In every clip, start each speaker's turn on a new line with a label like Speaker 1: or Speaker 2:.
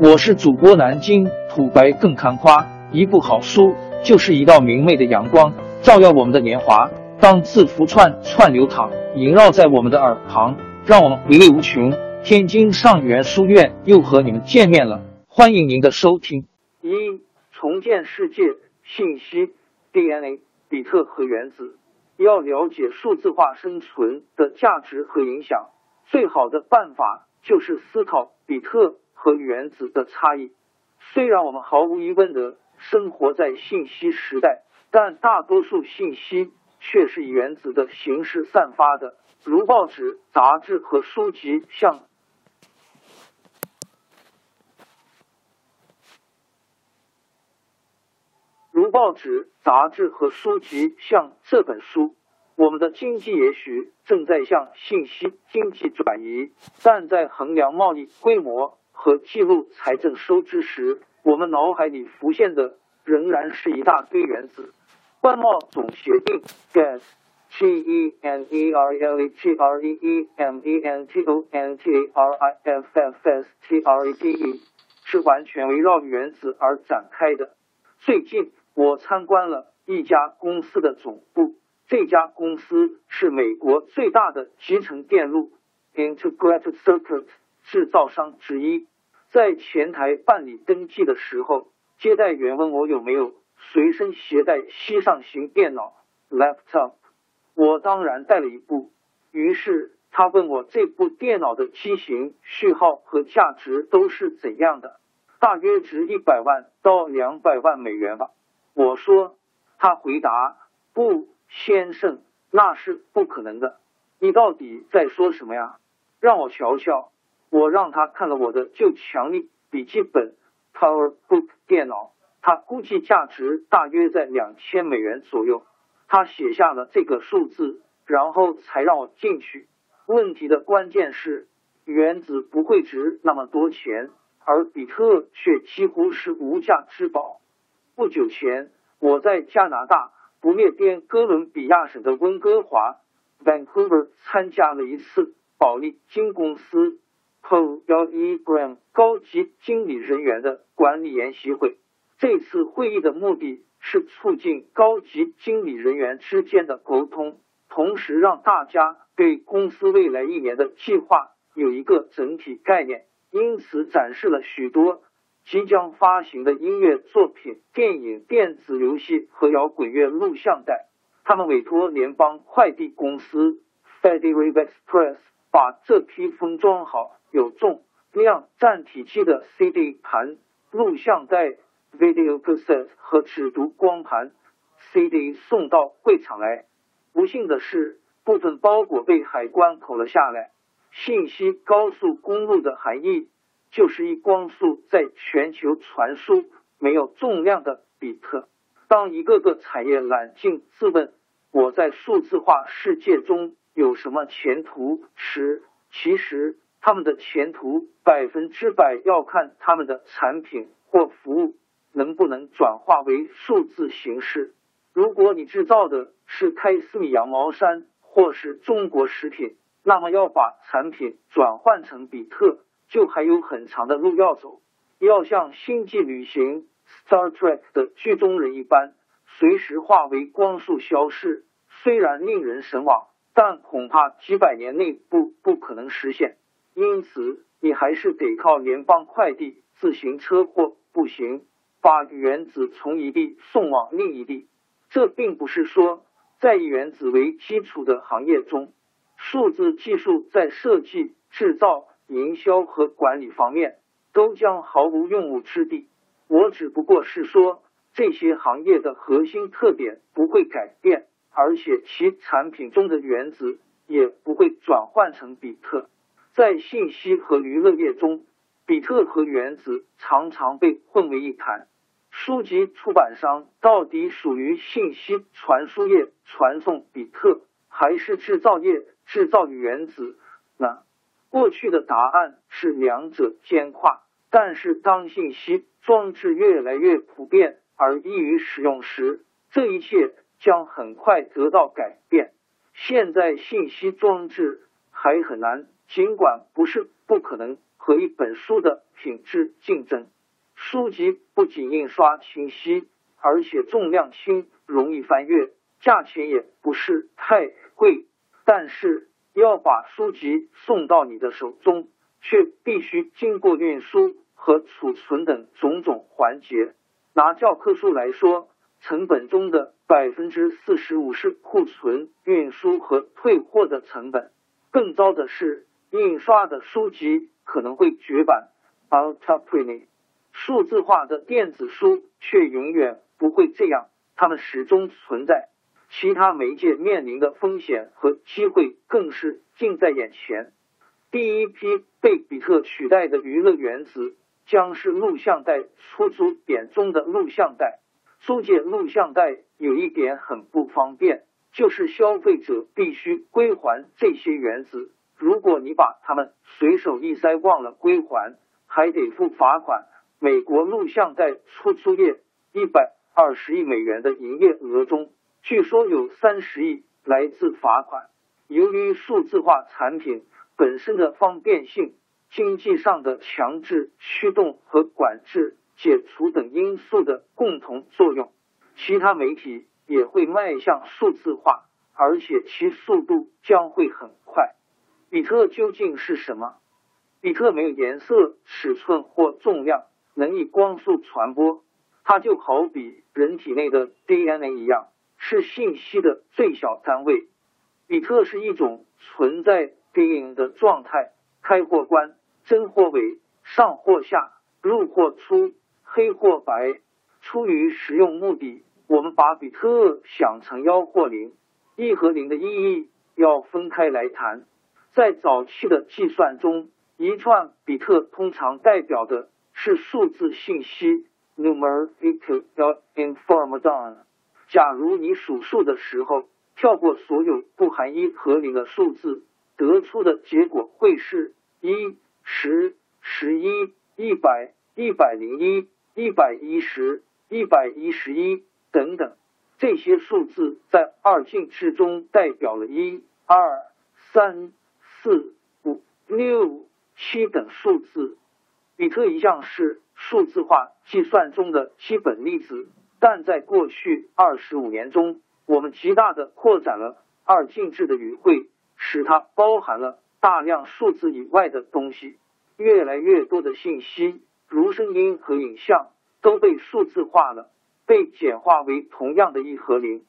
Speaker 1: 我是主播南京土白更看花，一部好书就是一道明媚的阳光，照耀我们的年华。当字符串串流淌，萦绕在我们的耳旁，让我们回味无穷。天津上元书院又和你们见面了，欢迎您的收听。一重建世界信息 DNA，比特和原子。要了解数字化生存的价值和影响，最好的办法就是思考比特和原子的差异。虽然我们毫无疑问的生活在信息时代，但大多数信息却是以原子的形式散发的，如报纸、杂志和书籍，像。如报纸、杂志和书籍，像这本书。我们的经济也许正在向信息经济转移，但在衡量贸易规模和记录财政收支时，我们脑海里浮现的仍然是一大堆原子。外贸总协定 （GES，G E N E R L E G R E E M E N T O N T A R I F F S T R E D E） 是完全围绕原子而展开的。最近。我参观了一家公司的总部，这家公司是美国最大的集成电路 （integrated circuit） 制造商之一。在前台办理登记的时候，接待员问我有没有随身携带膝上型电脑 （laptop）。我当然带了一部。于是他问我这部电脑的机型、序号和价值都是怎样的，大约值一百万到两百万美元吧。我说，他回答：“不，先生，那是不可能的。你到底在说什么呀？让我瞧瞧。”我让他看了我的旧强力笔记本 PowerBook 电脑，他估计价值大约在两千美元左右。他写下了这个数字，然后才让我进去。问题的关键是，原子不会值那么多钱，而比特却几乎是无价之宝。不久前，我在加拿大不列颠哥伦比亚省的温哥华 （Vancouver） 参加了一次保利金公司 Paul 幺一 Gram 高级经理人员的管理研习会。这次会议的目的是促进高级经理人员之间的沟通，同时让大家对公司未来一年的计划有一个整体概念。因此，展示了许多。即将发行的音乐作品、电影、电子游戏和摇滚乐录像带。他们委托联邦快递公司 Federal Express 把这批封装好、有重量占体积的 CD 盘、录像带 Video Cassette 和只读光盘 CD 送到会场来。不幸的是，部分包裹被海关扣了下来。信息高速公路的含义。就是一光速在全球传输没有重量的比特。当一个个产业揽镜自问我在数字化世界中有什么前途时，其实他们的前途百分之百要看他们的产品或服务能不能转化为数字形式。如果你制造的是开司米羊毛衫或是中国食品，那么要把产品转换成比特。就还有很长的路要走，要像星际旅行 Star Trek 的剧中人一般，随时化为光速消失。虽然令人神往，但恐怕几百年内不不可能实现。因此，你还是得靠联邦快递、自行车或步行，把原子从一地送往另一地。这并不是说，在以原子为基础的行业中，数字技术在设计、制造。营销和管理方面都将毫无用武之地。我只不过是说，这些行业的核心特点不会改变，而且其产品中的原子也不会转换成比特。在信息和娱乐业中，比特和原子常常被混为一谈。书籍出版商到底属于信息传输业传送比特，还是制造业制造原子呢？过去的答案是两者兼跨，但是当信息装置越来越普遍而易于使用时，这一切将很快得到改变。现在信息装置还很难，尽管不是不可能。和一本书的品质竞争。书籍不仅印刷清晰，而且重量轻，容易翻阅，价钱也不是太贵。但是要把书籍送到你的手中，却必须经过运输和储存等种种环节。拿教科书来说，成本中的百分之四十五是库存、运输和退货的成本。更糟的是，印刷的书籍可能会绝版。Altprint 数字化的电子书却永远不会这样，它们始终存在。其他媒介面临的风险和机会更是近在眼前。第一批被比特取代的娱乐原子将是录像带出租点中的录像带。租借录像带有一点很不方便，就是消费者必须归还这些原子。如果你把它们随手一塞忘了归还，还得付罚款。美国录像带出租业一百二十亿美元的营业额中。据说有三十亿来自罚款。由于数字化产品本身的方便性、经济上的强制驱动和管制解除等因素的共同作用，其他媒体也会迈向数字化，而且其速度将会很快。比特究竟是什么？比特没有颜色、尺寸或重量，能以光速传播。它就好比人体内的 DNA 一样。是信息的最小单位。比特是一种存在对应的状态，开或关，真或伪，上或下，入或出，黑或白。出于实用目的，我们把比特想成幺或零。一和零的意义要分开来谈。在早期的计算中，一串比特通常代表的是数字信息 （numeric information）。假如你数数的时候跳过所有不含一和零的数字，得出的结果会是一、十、十一、一百、一百零一、一百一十、一百一十一等等。这些数字在二进制中代表了一、二、三、四、五、六、七等数字。比特一向是数字化计算中的基本粒子。但在过去二十五年中，我们极大的扩展了二进制的语汇，使它包含了大量数字以外的东西。越来越多的信息，如声音和影像，都被数字化了，被简化为同样的一和零。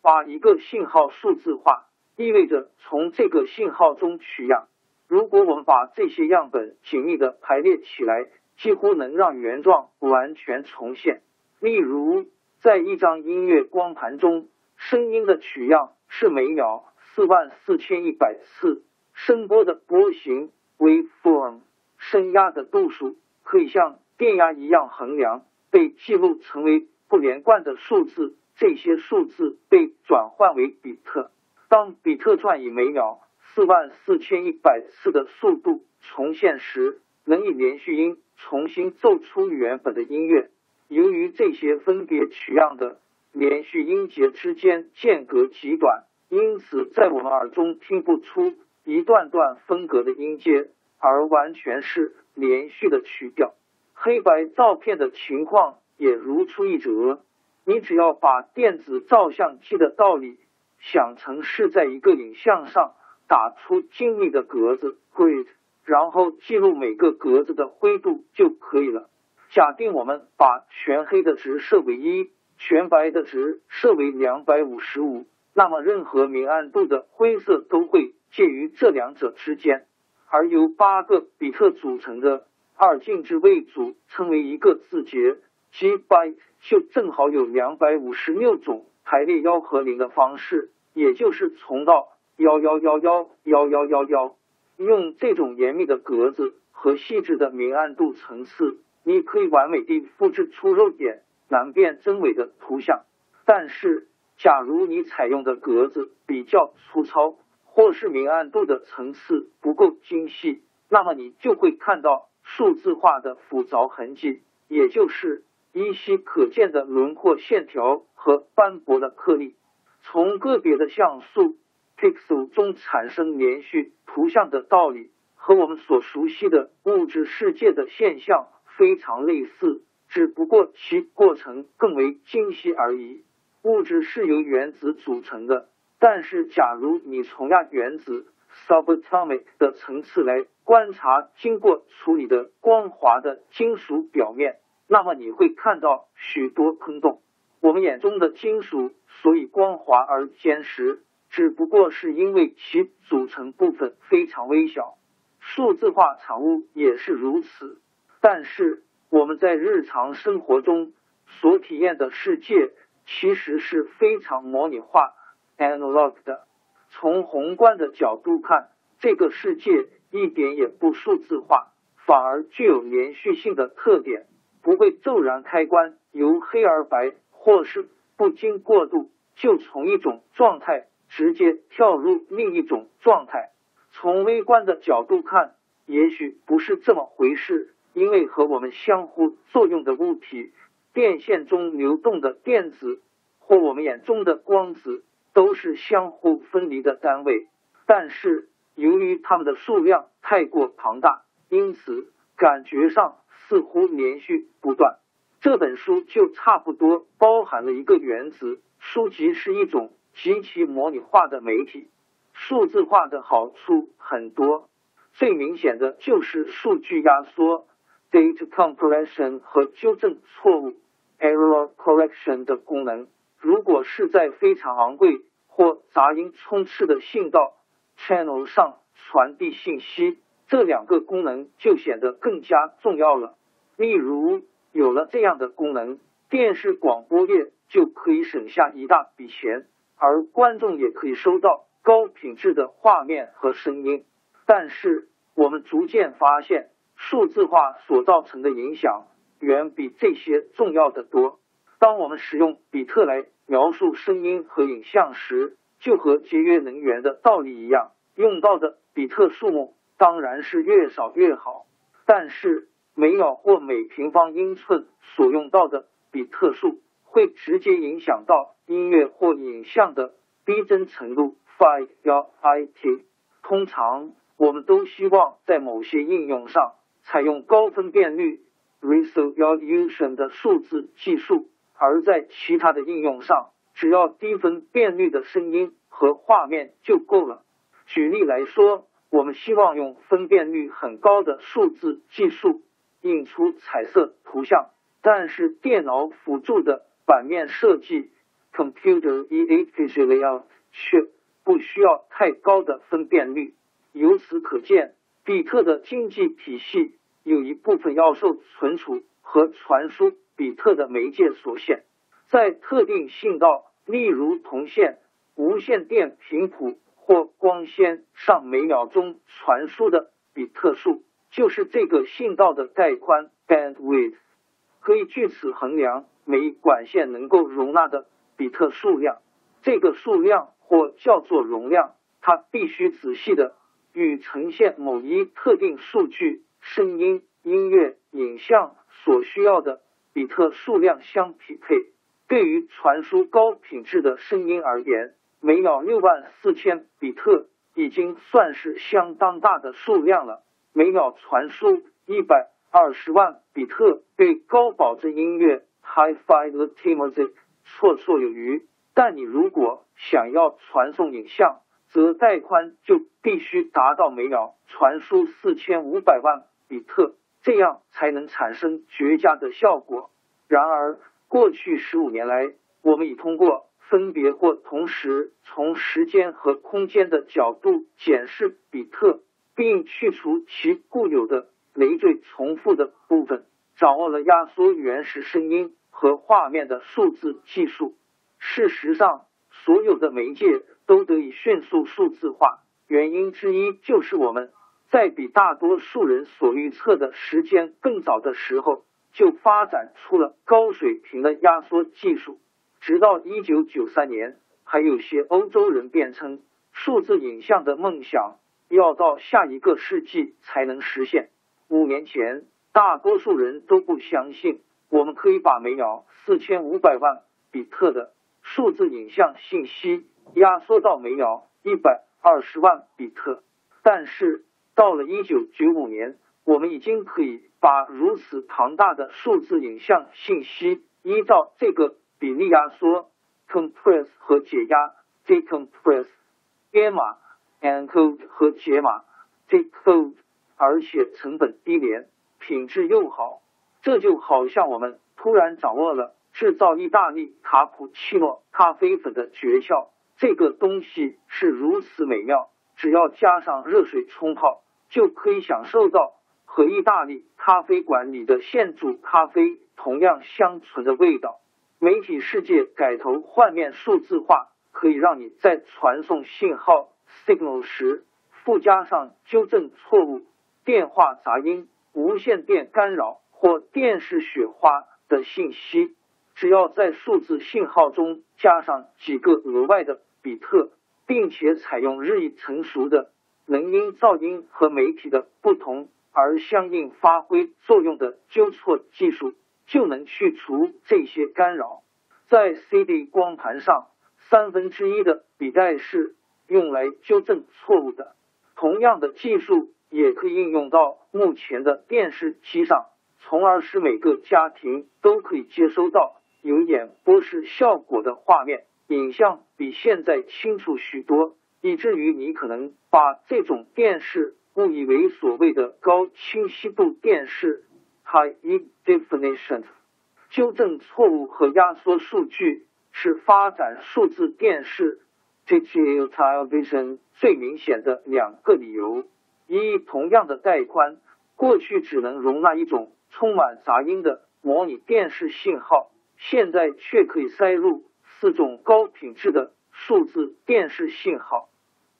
Speaker 1: 把一个信号数字化，意味着从这个信号中取样。如果我们把这些样本紧密的排列起来，几乎能让原状完全重现。例如，在一张音乐光盘中，声音的取样是每秒四万四千一百次，声波的波形 （waveform），声压的度数可以像电压一样衡量，被记录成为不连贯的数字。这些数字被转换为比特。当比特转以每秒四万四千一百次的速度重现时，能以连续音重新奏出原本的音乐。由于这些分别取样的连续音节之间间隔极短，因此在我们耳中听不出一段段分隔的音阶，而完全是连续的曲调。黑白照片的情况也如出一辙。你只要把电子照相机的道理想成是在一个影像上打出精密的格子 （grid），然后记录每个格子的灰度就可以了。假定我们把全黑的值设为一，全白的值设为两百五十五，那么任何明暗度的灰色都会介于这两者之间。而由八个比特组成的二进制位组称为一个字节，即 byte 就正好有两百五十六种排列幺和零的方式，也就是从到幺幺幺幺幺幺幺幺。用这种严密的格子和细致的明暗度层次。你可以完美地复制出肉眼难辨真伪的图像，但是，假如你采用的格子比较粗糙，或是明暗度的层次不够精细，那么你就会看到数字化的复杂痕迹，也就是依稀可见的轮廓线条和斑驳的颗粒。从个别的像素 pixel 中产生连续图像的道理。和我们所熟悉的物质世界的现象非常类似，只不过其过程更为精细而已。物质是由原子组成的，但是假如你从亚原子 （subatomic） 的层次来观察经过处理的光滑的金属表面，那么你会看到许多坑洞。我们眼中的金属所以光滑而坚实，只不过是因为其组成部分非常微小。数字化产物也是如此。但是我们在日常生活中所体验的世界其实是非常模拟化 （analog） 的。从宏观的角度看，这个世界一点也不数字化，反而具有连续性的特点，不会骤然开关，由黑而白。或是不经过渡就从一种状态直接跳入另一种状态。从微观的角度看，也许不是这么回事，因为和我们相互作用的物体、电线中流动的电子或我们眼中的光子都是相互分离的单位。但是由于它们的数量太过庞大，因此感觉上似乎连续不断。这本书就差不多包含了一个原子。书籍是一种极其模拟化的媒体，数字化的好处很多，最明显的就是数据压缩 （data compression） 和纠正错误 （error correction） 的功能。如果是在非常昂贵或杂音充斥的信道 （channel） 上传递信息，这两个功能就显得更加重要了。例如。有了这样的功能，电视广播业就可以省下一大笔钱，而观众也可以收到高品质的画面和声音。但是，我们逐渐发现，数字化所造成的影响远比这些重要的多。当我们使用比特来描述声音和影像时，就和节约能源的道理一样，用到的比特数目当然是越少越好。但是，每秒或每平方英寸所用到的比特数，会直接影响到音乐或影像的逼真程度。Five 幺 IT，通常我们都希望在某些应用上采用高分辨率 resolution 的数字技术，而在其他的应用上，只要低分辨率的声音和画面就够了。举例来说，我们希望用分辨率很高的数字技术。印出彩色图像，但是电脑辅助的版面设计 （computer aided layout） 却不需要太高的分辨率。由此可见，比特的经济体系有一部分要受存储和传输比特的媒介所限。在特定信道，例如铜线、无线电频谱或光纤上，每秒钟传输的比特数。就是这个信道的带宽 bandwidth，可以据此衡量每管线能够容纳的比特数量。这个数量或叫做容量，它必须仔细的与呈现某一特定数据（声音、音乐、影像）所需要的比特数量相匹配。对于传输高品质的声音而言，每秒六万四千比特已经算是相当大的数量了。每秒传输一百二十万比特，对高保真音乐 （high fidelity music） 绰绰有余。但你如果想要传送影像，则带宽就必须达到每秒传输四千五百万比特，这样才能产生绝佳的效果。然而，过去十五年来，我们已通过分别或同时从时间和空间的角度检视比特。并去除其固有的累赘重复的部分，掌握了压缩原始声音和画面的数字技术。事实上，所有的媒介都得以迅速数字化。原因之一就是我们在比大多数人所预测的时间更早的时候，就发展出了高水平的压缩技术。直到一九九三年，还有些欧洲人辩称数字影像的梦想。要到下一个世纪才能实现。五年前，大多数人都不相信我们可以把每秒四千五百万比特的数字影像信息压缩到每秒一百二十万比特。但是，到了一九九五年，我们已经可以把如此庞大的数字影像信息依照这个比例压缩 （compress） 和解压 （decompress）、编码 （encode） 和解码 （decode），而且成本低廉，品质又好。这就好像我们突然掌握了制造意大利卡普奇诺咖啡粉的诀窍。这个东西是如此美妙，只要加上热水冲泡，就可以享受到和意大利咖啡馆里的现煮咖啡同样香醇的味道。媒体世界改头换面数字化，可以让你在传送信号 signal 时附加上纠正错误、电话杂音、无线电干扰。或电视雪花的信息，只要在数字信号中加上几个额外的比特，并且采用日益成熟的能因噪音和媒体的不同而相应发挥作用的纠错技术，就能去除这些干扰。在 CD 光盘上，三分之一的笔带是用来纠正错误的。同样的技术也可以应用到目前的电视机上。从而使每个家庭都可以接收到有演播室效果的画面，影像比现在清楚许多，以至于你可能把这种电视误以为所谓的高清晰度电视 （high definition）。纠正错误和压缩数据是发展数字电视 Hgut Vision 最明显的两个理由。一，同样的带宽，过去只能容纳一种。充满杂音的模拟电视信号，现在却可以塞入四种高品质的数字电视信号。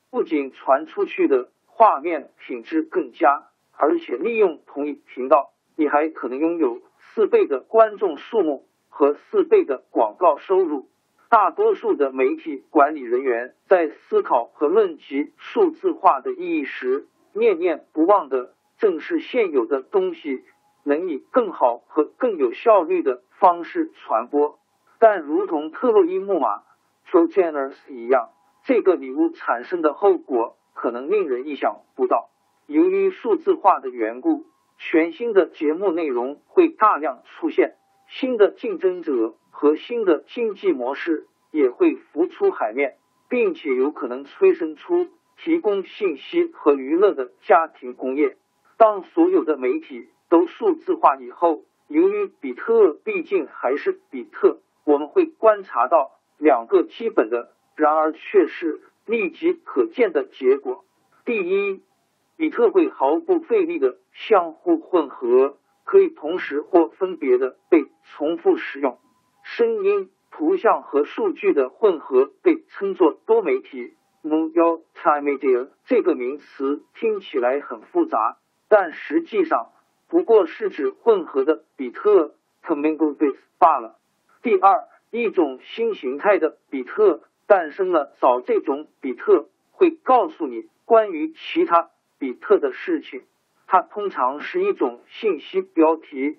Speaker 1: 不仅传出去的画面品质更佳，而且利用同一频道，你还可能拥有四倍的观众数目和四倍的广告收入。大多数的媒体管理人员在思考和论及数字化的意义时，念念不忘的正是现有的东西。能以更好和更有效率的方式传播，但如同特洛伊木马 （Trojanus） 一样，这个礼物产生的后果可能令人意想不到。由于数字化的缘故，全新的节目内容会大量出现，新的竞争者核心的经济模式也会浮出海面，并且有可能催生出提供信息和娱乐的家庭工业。当所有的媒体都数字化以后，由于比特毕竟还是比特，我们会观察到两个基本的，然而却是立即可见的结果。第一，比特会毫不费力的相互混合，可以同时或分别的被重复使用。声音、图像和数据的混合被称作多媒体 （multimedia）。这个名词听起来很复杂，但实际上。不过是指混合的比特 （commingled bits） 罢了。第二，一种新形态的比特诞生了。找这种比特会告诉你关于其他比特的事情。它通常是一种信息标题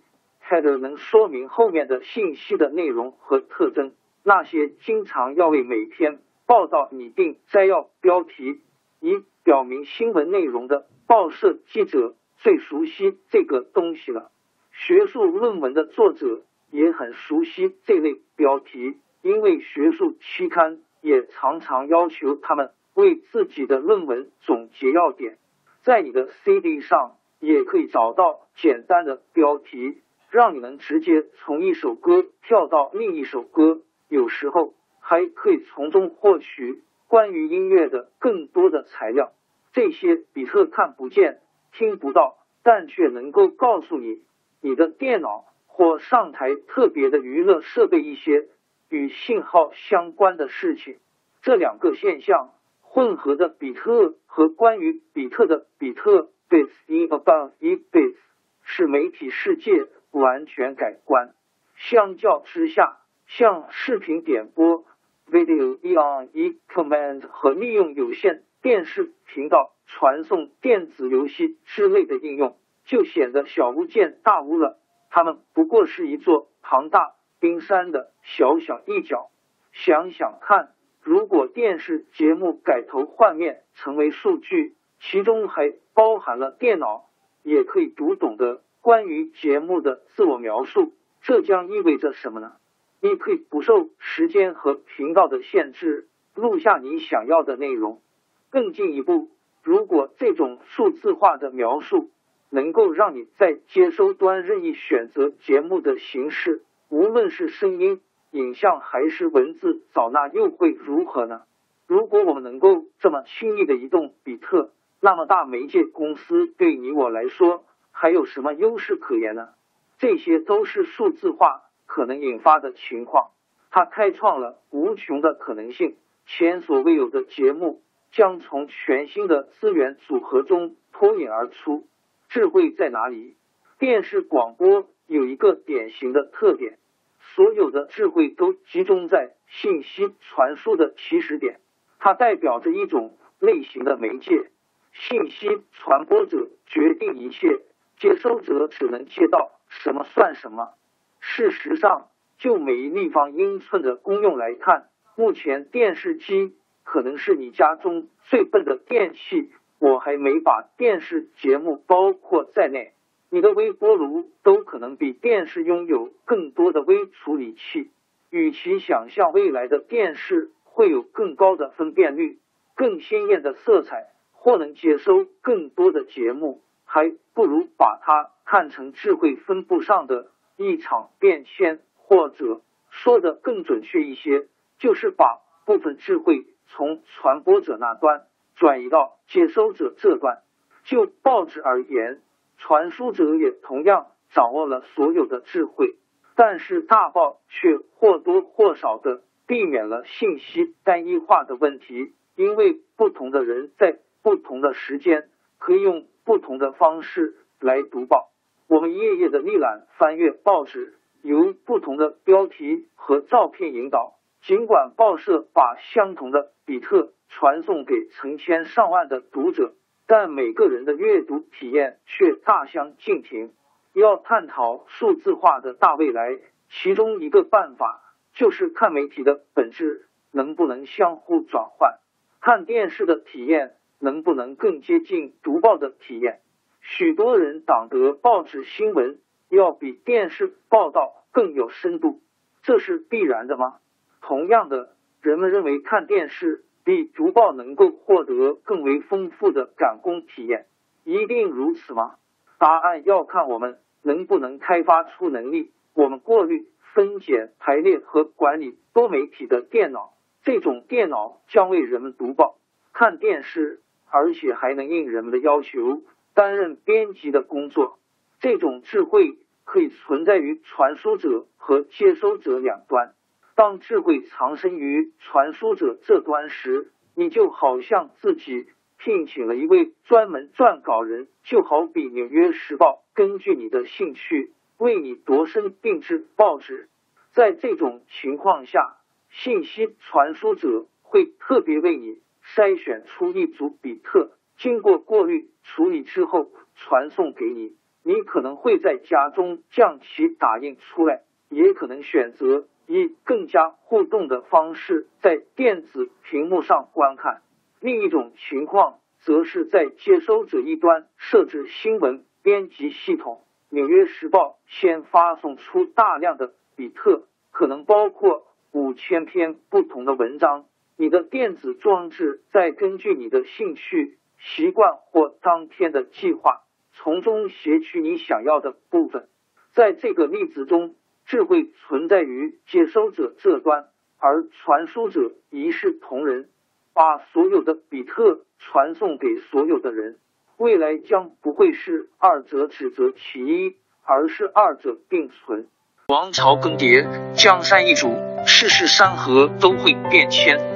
Speaker 1: （header），能说明后面的信息的内容和特征。那些经常要为每篇报道拟定摘要标题，以表明新闻内容的报社记者。最熟悉这个东西了。学术论文的作者也很熟悉这类标题，因为学术期刊也常常要求他们为自己的论文总结要点。在你的 CD 上也可以找到简单的标题，让你能直接从一首歌跳到另一首歌。有时候还可以从中获取关于音乐的更多的材料。这些比特看不见。听不到，但却能够告诉你你的电脑或上台特别的娱乐设备一些与信号相关的事情。这两个现象混合的比特和关于比特的比特 （bits in about e bits） 是媒体世界完全改观。相较之下，像视频点播 （video on e command） 和利用有线电视频道。传送电子游戏之类的应用就显得小巫见大巫了。它们不过是一座庞大冰山的小小一角。想想看，如果电视节目改头换面成为数据，其中还包含了电脑也可以读懂的关于节目的自我描述。这将意味着什么呢？你可以不受时间和频道的限制，录下你想要的内容。更进一步，如果这种数字化的描述能够让你在接收端任意选择节目的形式，无论是声音、影像还是文字早那又会如何呢？如果我们能够这么轻易的移动比特，那么大媒介公司对你我来说还有什么优势可言呢？这些都是数字化可能引发的情况，它开创了无穷的可能性，前所未有的节目将从全新的资源组合中脱颖而出。智慧在哪里？电视广播有一个典型的特点，所有的智慧都集中在信息传输的起始点，它代表着一种类型的媒介，信息传播者决定一切，接收者只能接到。什么算什么？事实上，就每一立方英寸的功用来看，目前电视机可能是你家中最笨的电器。我还没把电视节目包括在内。你的微波炉都可能比电视拥有更多的微处理器。与其想象未来的电视会有更高的分辨率、更鲜艳的色彩，或能接收更多的节目，还不如把它。看成智慧分布上的一场变迁，或者说的更准确一些，就是把部分智慧从传播者那端转移到接收者这端。就报纸而言，传输者也同样掌握了所有的智慧，但是大报却或多或少的避免了信息单一化的问题，因为不同的人在不同的时间可以用不同的方式来读报。我们一页页的历览翻阅报纸，由不同的标题和照片引导。尽管报社把相同的比特传送给成千上万的读者，但每个人的阅读体验却大相径庭。要探讨数字化的大未来，其中一个办法就是看媒体的本质能不能相互转换，看电视的体验能不能更接近读报的体验。许多人党得报纸新闻要比电视报道更有深度，这是必然的吗？同样的，人们认为看电视比读报能够获得更为丰富的感官体验，一定如此吗？答案要看我们能不能开发出能力，我们过滤、分解、排列和管理多媒体的电脑。这种电脑将为人们读报、看电视，而且还能应人们的要求。担任编辑的工作，这种智慧可以存在于传输者和接收者两端。当智慧藏身于传输者这端时，你就好像自己聘请了一位专门撰稿人，就好比《纽约时报》根据你的兴趣为你度身定制报纸。在这种情况下，信息传输者会特别为你筛选出一组比特。经过过滤处理之后传送给你，你可能会在家中将其打印出来，也可能选择以更加互动的方式在电子屏幕上观看。另一种情况则是在接收者一端设置新闻编辑系统。纽约时报先发送出大量的比特，可能包括五千篇不同的文章。你的电子装置再根据你的兴趣。习惯或当天的计划，从中撷取你想要的部分。在这个例子中，智慧存在于接收者这端，而传输者一视同仁，把所有的比特传送给所有的人。未来将不会是二者指责其一，而是二者并存。王朝更迭，江山易主，世事山河都会变迁。